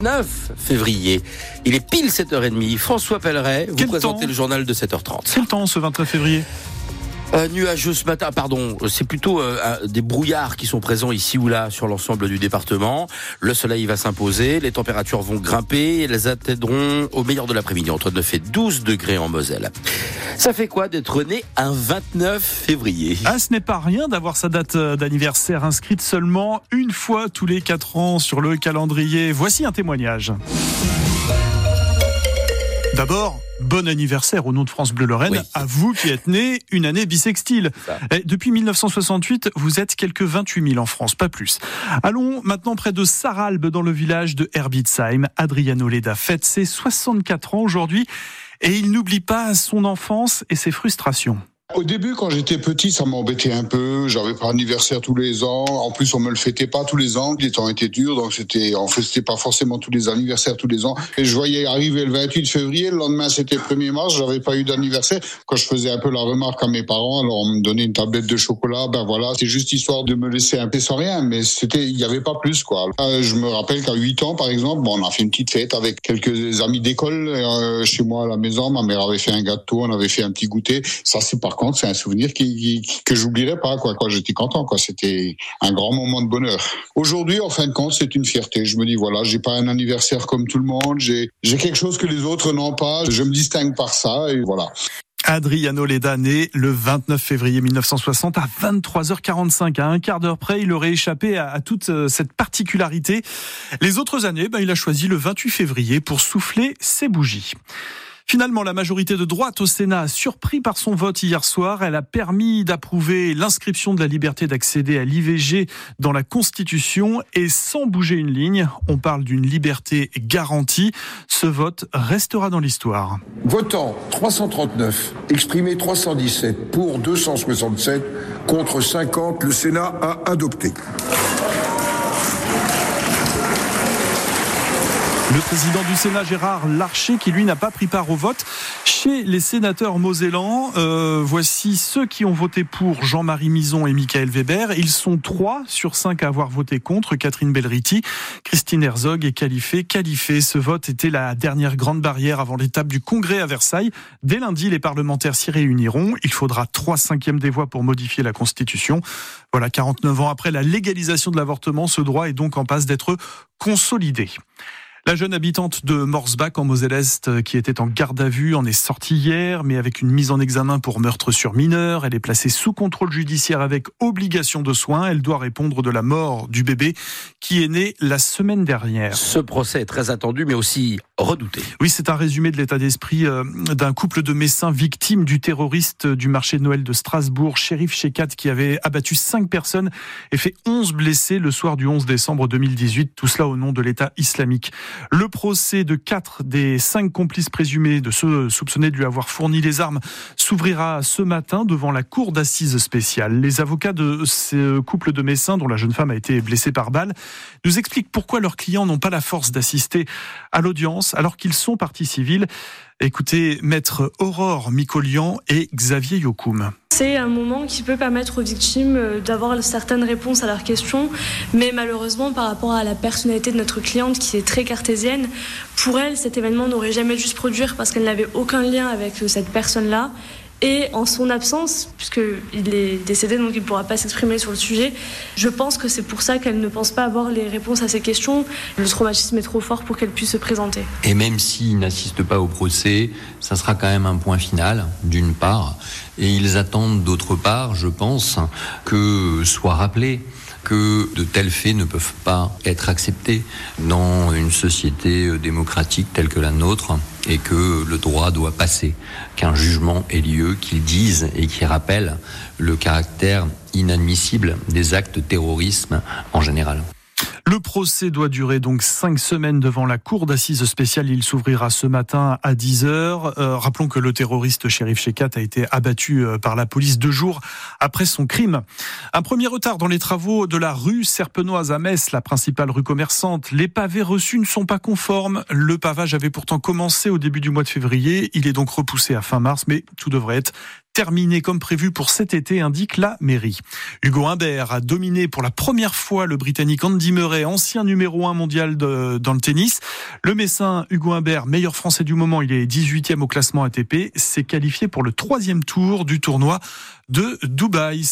9 février. Il est pile 7h30. François Pelleret, vous Quel présentez le journal de 7h30. C'est le temps ce 29 février? Euh, nuageux ce matin, pardon, c'est plutôt euh, des brouillards qui sont présents ici ou là sur l'ensemble du département. Le soleil va s'imposer, les températures vont grimper, elles atteindront au meilleur de l'après-midi entre 9 et 12 degrés en Moselle. Ça fait quoi d'être né un 29 février? Ah, ce n'est pas rien d'avoir sa date euh, d'anniversaire inscrite seulement une fois tous les 4 ans sur le calendrier. Voici un témoignage. D'abord, bon anniversaire au nom de France Bleu Lorraine Oui. à vous qui êtes né une année bissextile. Ça. Eh, Depuis 1968, vous êtes quelques 28 000 en France, pas plus. Allons maintenant près de Saralbe dans le village de Herbitsheim. Adriano Leda fête ses 64 ans aujourd'hui et il n'oublie pas son enfance et ses frustrations. Au début, quand j'étais petit, ça m'embêtait un peu. J'avais pas d'anniversaire tous les ans. En plus, on me le fêtait pas tous les ans. Les temps étaient durs, donc c'était, on fêtait pas forcément tous les anniversaires tous les ans. Et je voyais arriver le 28 février. Le lendemain, c'était le 1er mars. J'avais pas eu d'anniversaire. Quand je faisais un peu la remarque à mes parents, alors on me donnait une tablette de chocolat. Ben voilà, c'est juste histoire de me laisser un peu sans rien. Mais c'était, il y avait pas plus, quoi. Euh, je me rappelle qu'à 8 ans, par exemple, bon, on a fait une petite fête avec quelques amis d'école euh, chez moi à la maison. Ma mère avait fait un gâteau, on avait fait un petit goûter. Ça, c'est par c'est un souvenir qui, qui- que j'oublierai pas, quoi. Quand j'étais content, quoi. C'était un grand moment de bonheur. Aujourd'hui, en fin de compte, c'est une fierté. Je me dis, voilà, j'ai pas un anniversaire comme tout le monde. J'ai, quelque chose que les autres n'ont pas. Je me distingue par ça, voilà. Adriano Leda né le 29 février 1960 à 23h45. À un quart d'heure près, il aurait échappé à, à toute euh, cette particularité. Les autres années, ben, il a choisi le 28 février pour souffler ses bougies. Finalement, la majorité de droite au Sénat, surpris par son vote hier soir, elle a permis d'approuver l'inscription de la liberté d'accéder à l'IVG dans la Constitution et sans bouger une ligne. On parle d'une liberté garantie. Ce vote restera dans l'histoire. Votant 339, exprimé 317, pour 267, contre 50, le Sénat a adopté. Le président du Sénat, Gérard Larcher, qui lui n'a pas pris part au vote. Chez les sénateurs mosellans, euh, voici ceux qui ont voté pour Jean-Marie Mison et Michael Weber. Ils sont trois sur cinq à avoir voté contre. Catherine Belriti, Christine Herzog et Califé. Califé, ce vote était la dernière grande barrière avant l'étape du Congrès à Versailles. Dès lundi, les parlementaires s'y réuniront. Il faudra trois cinquièmes des voix pour modifier la Constitution. Voilà, 49 ans après la légalisation de l'avortement, ce droit est donc en passe d'être consolidé. La jeune habitante de Morsbach en Moselle-Est euh, qui était en garde à vue en est sortie hier, mais avec une mise en examen pour meurtre sur mineur. Elle est placée sous contrôle judiciaire avec obligation de soins. Elle doit répondre de la mort du bébé qui est né la semaine dernière. Ce procès est très attendu, mais aussi redouté. Oui, c'est un résumé de l'état d'esprit euh, d'un couple de Messins victimes du terroriste du marché de Noël de Strasbourg, shérif Shekat, qui avait abattu cinq personnes et fait 11 blessés le soir du 11 décembre 2018, tout cela au nom de l'État islamique. Le procès de quatre des cinq complices présumés de ceux soupçonnés de lui avoir fourni les armes s'ouvrira ce matin devant la cour d'assises spéciale. Les avocats de ce couple de Messins, dont la jeune femme a été blessée par balle, nous expliquent pourquoi leurs clients n'ont pas la force d'assister à l'audience alors qu'ils sont partie civile. Écoutez, maître Aurore Micolian et Xavier Yokoum. C'est un moment qui peut permettre aux victimes euh, d'avoir certaines réponses à leurs questions, mais malheureusement par rapport à la personnalité de notre cliente qui est très cartésienne, pour elle cet événement n'aurait jamais dû se produire parce qu'elle n'avait aucun lien avec euh, cette personne-là. Et en son absence, puisqu'il est décédé, donc il ne pourra pas s'exprimer sur le sujet, je pense que c'est pour ça qu'elle ne pense pas avoir les réponses à ces questions. Le traumatisme est trop fort pour qu'elle puisse se présenter. Et même s'ils n'assistent pas au procès, ça sera quand même un point final, d'une part. Et ils attendent, d'autre part, je pense, que soit rappelé que de tels faits ne peuvent pas être acceptés dans une société euh, démocratique telle que la nôtre et que le droit doit passer, qu'un jugement ait lieu, qu'il dise et qu'il rappelle le caractère inadmissible des actes de terrorisme en général. Le procès doit durer donc cinq semaines devant la cour d'assises spéciale. Il s'ouvrira ce matin à 10 heures. Euh, rappelons que le terroriste shérif Shekat a été abattu euh, par la police deux jours après son crime. Un premier retard dans les travaux de la rue Serpenoise à Metz, la principale rue commerçante. Les pavés reçus ne sont pas conformes. Le pavage avait pourtant commencé au début du mois de février. Il est donc repoussé à fin mars, mais tout devrait être terminé comme prévu pour cet été, indique la mairie. Hugo Humbert a dominé pour la première fois le Britannique Andy Murray, ancien numéro 1 mondial dans le tennis. Le Messin Hugo Humbert, meilleur français du moment, il est 18e au classement ATP, s'est qualifié pour le troisième tour du tournoi de Dubaï.